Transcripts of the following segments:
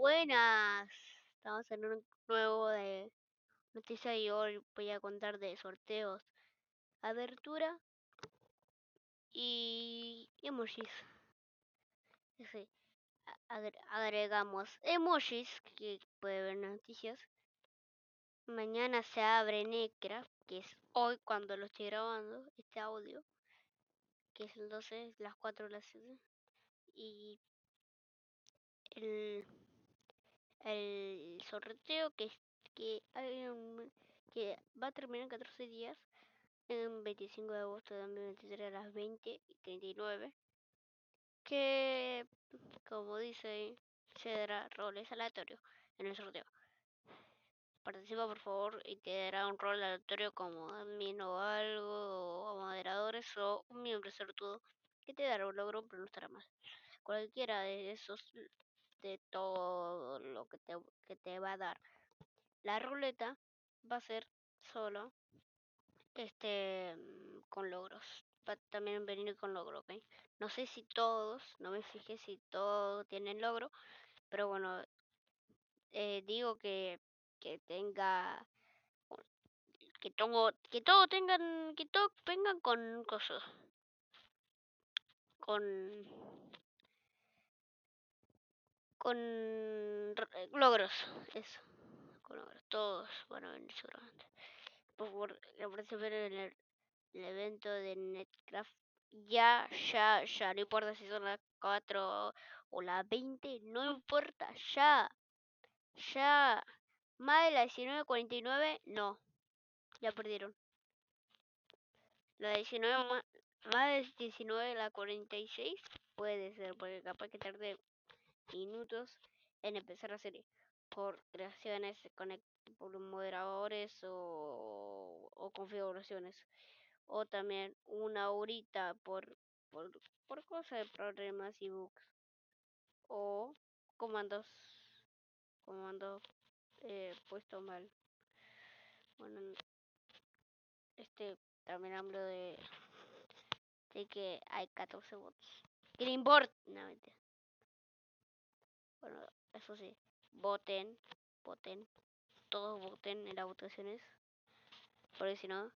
buenas. Estamos en un nuevo de noticia y hoy voy a contar de sorteos, abertura y emojis. Sí. Agregamos emojis que puede ver noticias. Mañana se abre Necra, que es hoy cuando lo estoy grabando, este audio, que es 12, las 4 de la ciudad. Y el el sorteo que, que, hay que va a terminar en 14 días, en 25 de agosto de 2023 a las 20 y 39, que como dice se dará roles aleatorios en el sorteo. Participa por favor y te dará un rol aleatorio como admin o algo, o moderadores o un miembro sortudo que te dará un logro pero no estará más. Cualquiera de esos de todo lo que te, que te va a dar. La ruleta va a ser solo este con logros. Va a también venir con logro, ¿ok? No sé si todos, no me fijé si todos tienen logro, pero bueno, eh, digo que, que tenga que tengo que todos tengan que todos vengan con cosas con con logros, eso, con logros, todos van a venir seguramente. Por favor, ver en el, el, evento de Netcraft. Ya, ya, ya, no importa si son las 4 o las 20, no importa, ya, ya. Más de la 19.49, no, ya perdieron. La 19 más, más de 19 la 46 puede ser, porque capaz que tarde en empezar la serie por creaciones por moderadores o, configuraciones o también una horita por por, por cosas de problemas y bugs o comandos comandos eh, puesto mal. Bueno este también hablo de de que hay 14 bots. Greenboard no bueno, eso sí, voten, voten, todos voten en las votaciones, porque si no,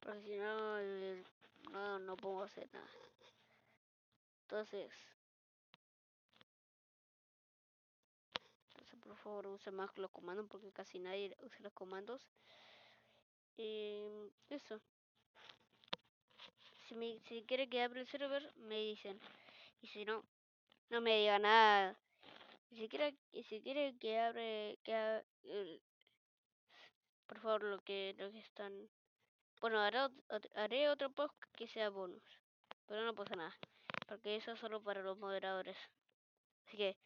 porque si no, no, no puedo hacer nada. Entonces, entonces por favor use más los comandos porque casi nadie usa los comandos. Y eso si, me, si quiere que abra el server, me dicen. Y si no, no me diga nada. Si quiere, si quiere que abre, que por favor, lo que, lo que están. Bueno, haré, haré otro post que sea bonus. Pero no pasa nada. Porque eso es solo para los moderadores. Así que.